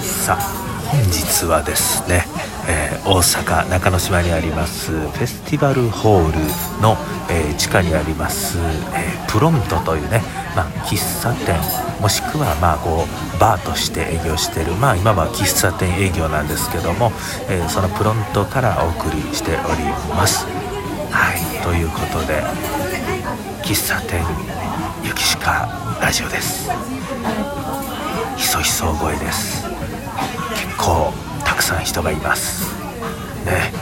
さあ本日はですね、えー、大阪中之島にありますフェスティバルホールの、えー、地下にあります、えー、プロントというね、まあ、喫茶店もしくはまあこうバーとして営業している、まあ、今は喫茶店営業なんですけども、えそのプロントからお送りしております。はいということで喫茶店ゆきしかラジオですひそひそ声です。結構たくさん人がいます。ね。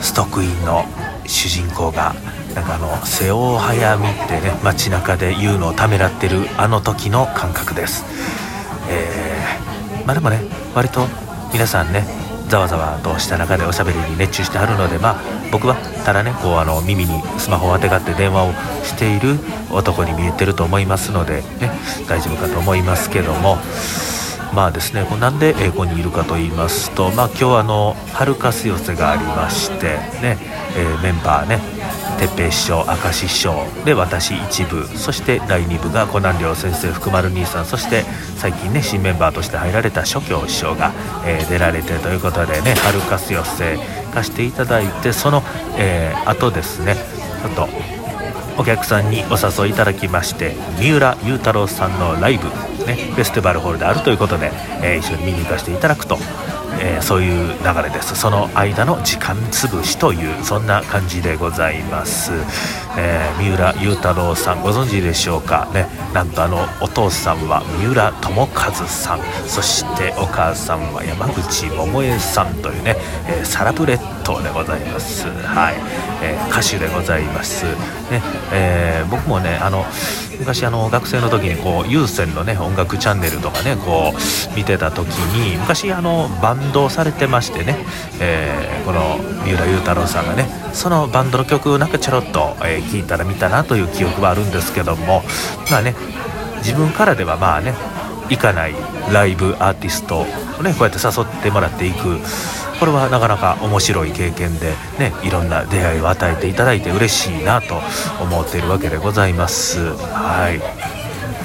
ストックインの主人公がなんかあの瀬尾早見ってね街中で言うのをためらってるあの時の感覚です。えー、まあでもね割と皆さんねざわざわとした中でおしゃべりに熱中してはるのでまあ僕はただねこうあの耳にスマホをあてがって電話をしている男に見えてると思いますので、ね、大丈夫かと思いますけども。まあですね、なんで英語にいるかと言いますと、まあ、今日あの春かす寄せがありましてね、えー、メンバーね哲平師匠明石師匠で私一部そして第2部が湖南寮先生福丸兄さんそして最近ね新メンバーとして入られた諸教師匠が、えー、出られてということでね春かす寄せ貸していただいてその、えー、後ですねちょっとお客さんにお誘いいただきまして三浦雄太郎さんのライブ、ね、フェスティバルホールであるということで、えー、一緒に見に行かせていただくとえー、そういう流れです。その間の時間潰しというそんな感じでございます、えー、三浦雄太郎さんご存知でしょうか？ねなんとあのお父さんは三浦友和さん。そしてお母さんは山口百恵さんというね、えー、サラブレッドでございます。はい、え歌手でございます。ね、え僕もねあの昔あの学生の時にこう有線のね音楽チャンネルとかねこう見てた時に昔あのバンドをされてましてね、えー、この三浦雄太郎さんがねそのバンドの曲なんかちょろっと、えー、聞いたら見たなという記憶はあるんですけどもまあね自分からではまあね行かないライブアーティストをねこうやって誘ってもらっていくこれはなかなか面白い経験でねいろんな出会いを与えていただいて嬉しいなと思っているわけでございます。はい。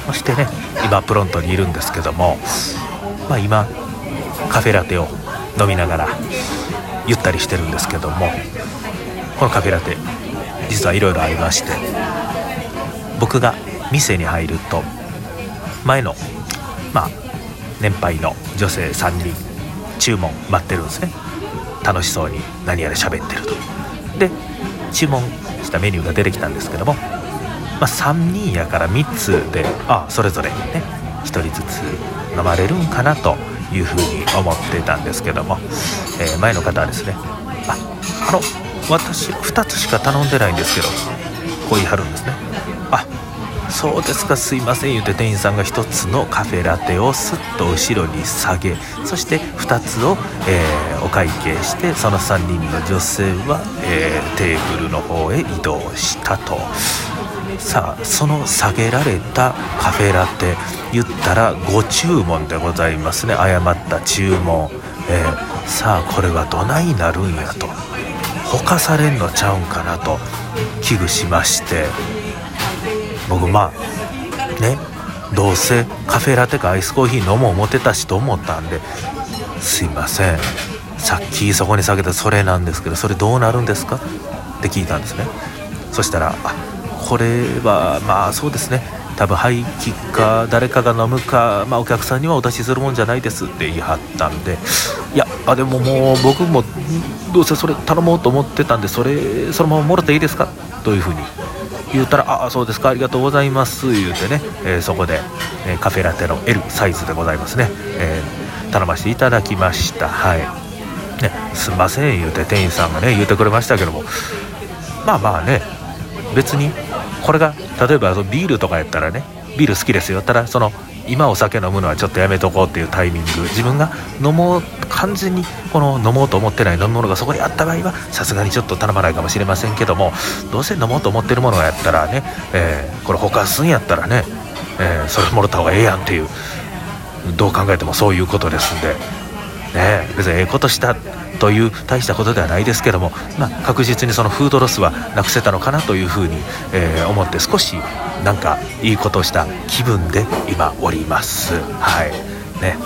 そしてね今プロントにいるんですけどもまあ今カフェラテを飲みながらゆったりしてるんですけどもこのカフェラテ実はいろいろありまして僕が店に入ると前のまあ年配の女性3人注文待ってるんですね。楽しそうに何やら喋ってると。で注文したメニューが出てきたんですけども、まあ、3人やから3つであそれぞれね1人ずつ飲まれるんかなというふうに思ってたんですけども、えー、前の方はですねああの私2つしか頼んでないんですけどこう言い張るんですね。あそうですかすいません。言うて店員さんが1つのカフェラテをすっと後ろに下げそして2つを、えー、お会計してその3人の女性は、えー、テーブルの方へ移動したと。さあその下げられたカフェラテ言ったらご注文でございますね。誤った注文、えー、さあこれはどないなるんやと。ほかされんのちゃうんかなと危惧しまして。僕まあねどうせカフェラテかアイスコーヒー飲もう思ってたしと思ったんですいません。さっきそこに下げたそれなんですけどそれどうなるんですか？って聞いたんですね。そしたらあこれはまあそうですね。多分廃棄か誰かが飲むか、まあ、お客さんにはお出しするもんじゃないです。って言い張ったんでいやあでももう僕もどうせそれ頼もうと思ってたんでそれそのままもろていいですか？というふうに言ったら「ああそうですかありがとうございます」言うてね、えー、そこで、えー、カフェラテの L サイズでございますね、えー、頼ませていただきました。はい。ねすんません言うて店員さんがね言うてくれましたけども。まあまあね別にこれが例えばビールとかやったらねビール好きですよ。ったらその今お酒飲むのはちょっとやめとこうっていうタイミング。自分が飲もう完全にこの飲もうと思ってない飲み物がそこにあった場合はさすがにちょっと頼まないかもしれませんけどもどうせ飲もうと思ってるものやったらね、えー、これ他すんやったらね、えー、それもろた方がええやんっていうどう考えてもそういうことですんで、ね、別にええことしたという大したことではないですけども、まあ、確実にそのフードロスはなくせたのかなというふうに、えー、思って少しなんかいいことをした気分で今おります。はい。ね。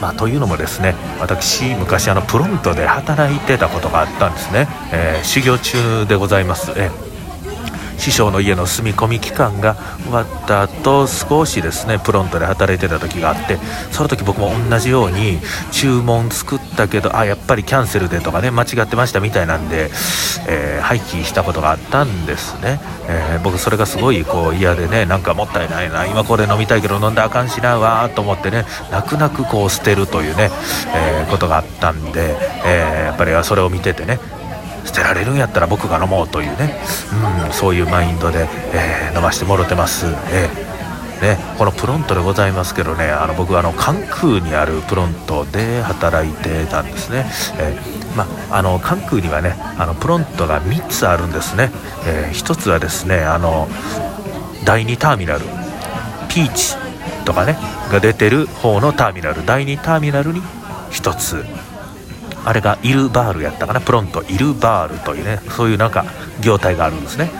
まあ、というのもですね私昔あのプロントで働いてたことがあったんですね、えー、修行中でございます、えー師匠の家の住み込み期間が終わった後少しですねプロントで働いてた時があってその時僕も同じように注文作ったけどあやっぱりキャンセルでとかね間違ってましたみたいなんで、えー、廃棄したことがあったんですね、えー、僕それがすごいこう嫌でねなんかもったいないな今これ飲みたいけど飲んだあかんしなわーと思ってね泣く泣くこう捨てるというね、えー、ことがあったんで、えやっぱりそれを見ててね捨てられるんやったら僕が飲もうというね、うん、そういうマインドで、えー、飲ましてもろてます。えーね、このプロントでございますけどねあの僕はあの関空にあるプロントで働いてたんですね、えー、まあの関空にはねあのプロントが3つあるんですね、えー、1つはですねあの第2ターミナルピーチとかねが出てる方のターミナル。第2ターミナルに1つ。あれがイルバールやったかな？プロントイルバールというねそういうなんか業態があるんですね。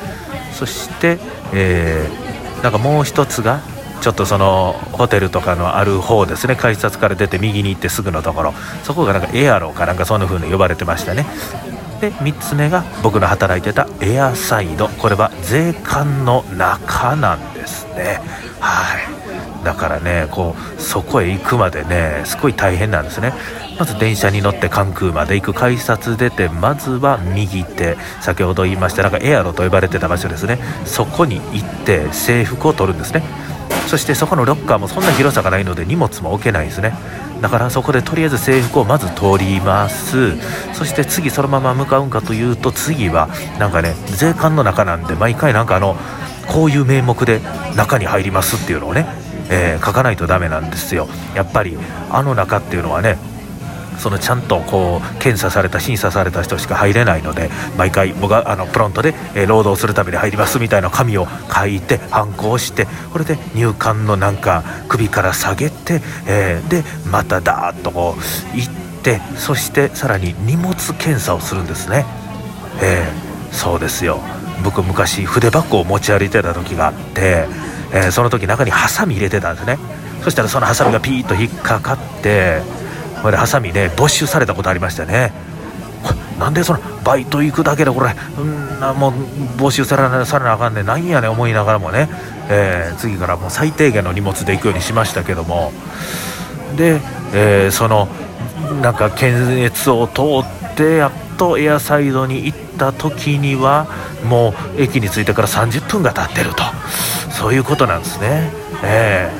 そして、えー、なんかもう一つがちょっとそのホテルとかのある方ですね。改札から出て右に行ってすぐのところ。そこがなんかエアローかなんかそんな風に呼ばれてましたね。で3つ目が僕の働いてたエアサイド。これは税関の中なんですね。はい。だからねこうそこへ行くまでねすごい大変なんですね。まず電車に乗って関空まで行く改札出てまずは右手先ほど言いましたなんかエアロと呼ばれてた場所ですね。そこに行って制服を取るんですね。そしてそこのロッカーもそんな広さがないので荷物も置けないですね。だからそこでとりあえず制服をまず取ります。そして次そのまま向かうんかというと次はなんかね税関の中なんで毎回なんかあのこういう名目で中に入りますっていうのをね、えー、書かないとダメなんですよやっぱりあの中っていうのはねそのちゃんとこう検査された審査された人しか入れないので毎回僕はあのプロントで、え労働するために入りますみたいな紙を書いて反抗してこれで入管のなんか首から下げて、えー、でまたダーッとこう行ってそしてさらに荷物検査をするんですね。えー、そうですよ僕昔筆箱を持ち歩いてた時があって、えー、その時中にハサミ入れてたんですね。そしたらそのハサミがピーッと引っかかってこれハサミね没収されたことありましたね。なんでそのバイト行くだけでこれうんもう没収されなされなあかんねなんやねん思いながらもね、えー、次からもう最低限の荷物で行くようにしましたけども。で、えー、そのなんか検閲を通ってやっとエアサイドに行った時にはもう駅に着いてから30分が経ってると。そういうことなんですね、え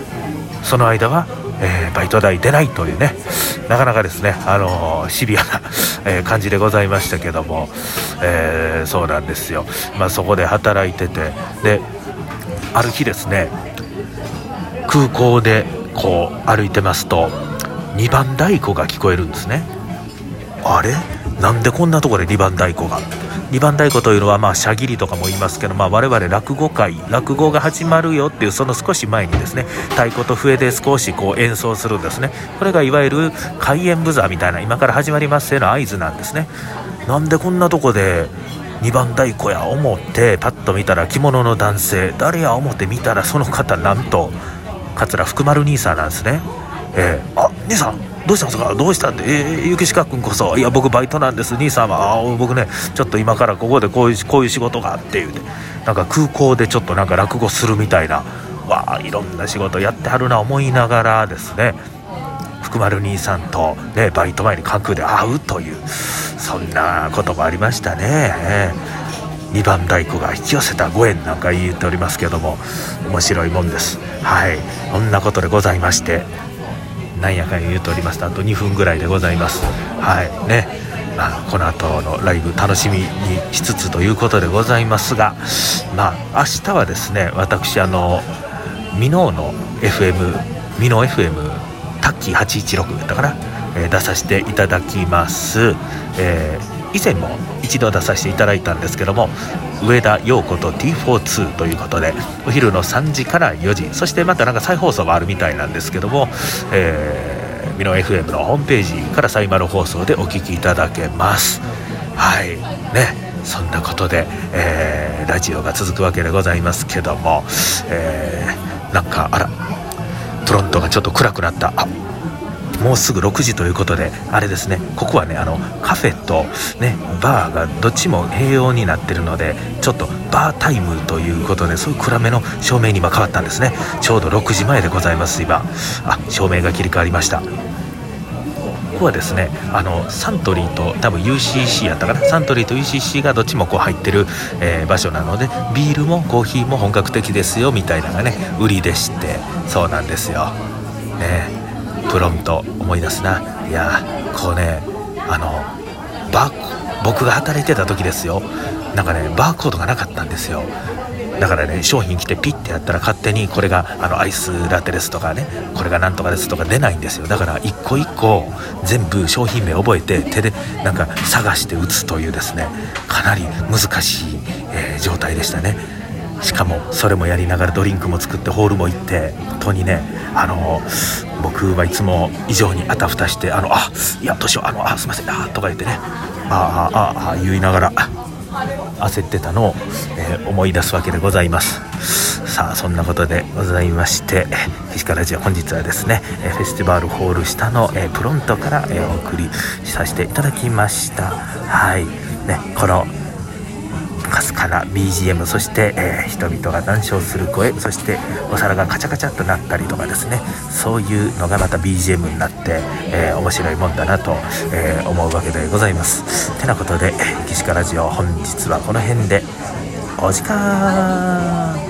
ー、その間はえー、バイト代出ないというね。なかなかですね、あのー、シビアな、え、感じでございましたけども、えそうなんですよ、まあ、そこで働いてて。である日ですね空港でこう歩いてますと2番太鼓が聞こえるんですね。あれ？なんでこんなとこで2番太鼓が？2番太鼓というのはまあ社切りとかも言いますけど、まあ、我々落語会落語が始まるよっていうその少し前にですね太鼓と笛で少しこう演奏するんですね。これがいわゆる開演ブザーみたいな今から始まりますよの合図なんですね。なんでこんなとこで2番太鼓や思ってパッと見たら着物の男性誰や思って見たらその方なんと桂福丸兄さんなんですね。えー、あ兄さんどうしたんですか？どうしたって、えー、ゆきしか君こそ、いや、僕バイトなんです、兄さんは、あ僕ね、ちょっと今からここでこういうこういう仕事があって言うて、なんか空港でちょっとなんか落語するみたいな、わあ、いろんな仕事やってはるな思いながらですね、福丸兄さんと、ね、バイト前に関空で会うという、そんなこともありましたね。2番太鼓が引き寄せたご縁なんか言っておりますけども面白いもんです。はい。こんなことでございましてなんやかんや言うておりますとあと2分ぐらいでございます。はい。ね。まあ、この後のライブ楽しみにしつつということでございますがまあ明日はですね私あのミノーの FM ミノ FM タッキー816だから、えー、出させていただきます、えー以前も一度出させていただいたんですけども上田陽子と T42 ということでお昼の3時から4時そしてまたなんか再放送があるみたいなんですけども、えー、ミノ FM のホームページからサイマル放送でお聴きいただけます。はい。ね。そんなことで、えー、ラジオが続くわけでございますけども、えー、なんかあら。フロントがちょっと暗くなった。あもうすぐ6時ということであれですねここはねあのカフェとねバーがどっちも併用になってるのでちょっとバータイムということでそういう暗めの照明に今変わったんですね。ちょうど6時前でございます今。あ照明が切り替わりました。ここはですねあのサントリーと多分 UCC やったかな？サントリーと UCC がどっちもこう入ってる、えー、場所なのでビールもコーヒーも本格的ですよみたいなのがね売りでしてそうなんですよ。ね。プロント思い出すな。いやこうねあのバ僕が働いてた時ですよ。なんかねバーコードがなかったんですよ。だからね商品来てピッてやったら勝手にこれがあのアイスラテですとかねこれがなんとかですとか出ないんですよ。だから一個一個全部商品名覚えて手でなんか探して打つというですねかなり難しい、えー、状態でしたね。しかもそれもやりながらドリンクも作ってホールも行って本当にねあの僕はいつも以上にあたふたして「あのあいやどうしようあのあすいませんあ」とか言ってね「ああああ言いながら焦ってたのを、えー、思い出すわけでございます。さあそんなことでございましてフィジカルラジオ本日はですねフェスティバルホール下の、えプロントから、えお送りさせていただきました。はい。ねこのすかな BGM そして、えー、人々が談笑する声そしてお皿がカチャカチャっとなったりとかですね。そういうのがまた BGM になって、えー、面白いもんだなと、えー、思うわけでございます。てなことで「岸かラジオ」本日はこの辺でお時間。